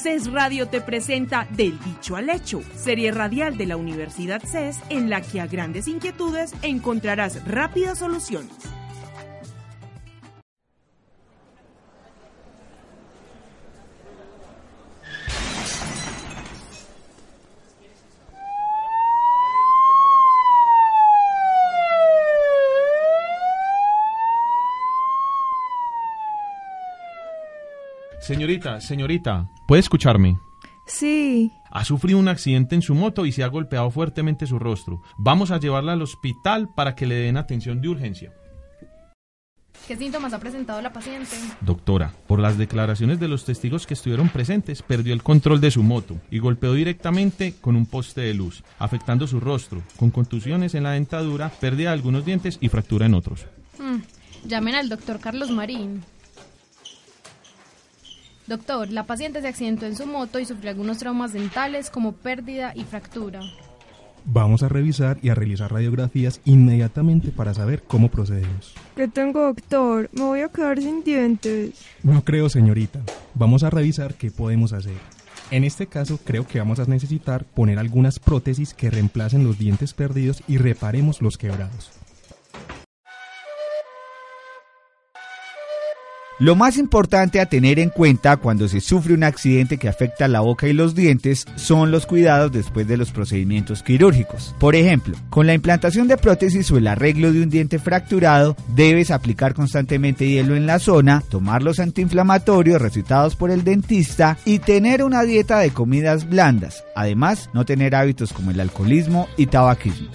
CES Radio te presenta Del Dicho al Hecho, serie radial de la Universidad CES en la que a grandes inquietudes encontrarás rápidas soluciones. Señorita, señorita, ¿puede escucharme? Sí. Ha sufrido un accidente en su moto y se ha golpeado fuertemente su rostro. Vamos a llevarla al hospital para que le den atención de urgencia. ¿Qué síntomas ha presentado la paciente? Doctora, por las declaraciones de los testigos que estuvieron presentes, perdió el control de su moto y golpeó directamente con un poste de luz, afectando su rostro, con contusiones en la dentadura, pérdida de algunos dientes y fractura en otros. Mm, llamen al doctor Carlos Marín. Doctor, la paciente se accidentó en su moto y sufrió algunos traumas dentales como pérdida y fractura. Vamos a revisar y a realizar radiografías inmediatamente para saber cómo procedemos. ¿Qué tengo, doctor? Me voy a quedar sin dientes. No creo, señorita. Vamos a revisar qué podemos hacer. En este caso, creo que vamos a necesitar poner algunas prótesis que reemplacen los dientes perdidos y reparemos los quebrados. Lo más importante a tener en cuenta cuando se sufre un accidente que afecta la boca y los dientes son los cuidados después de los procedimientos quirúrgicos. Por ejemplo, con la implantación de prótesis o el arreglo de un diente fracturado, debes aplicar constantemente hielo en la zona, tomar los antiinflamatorios recetados por el dentista y tener una dieta de comidas blandas. Además, no tener hábitos como el alcoholismo y tabaquismo.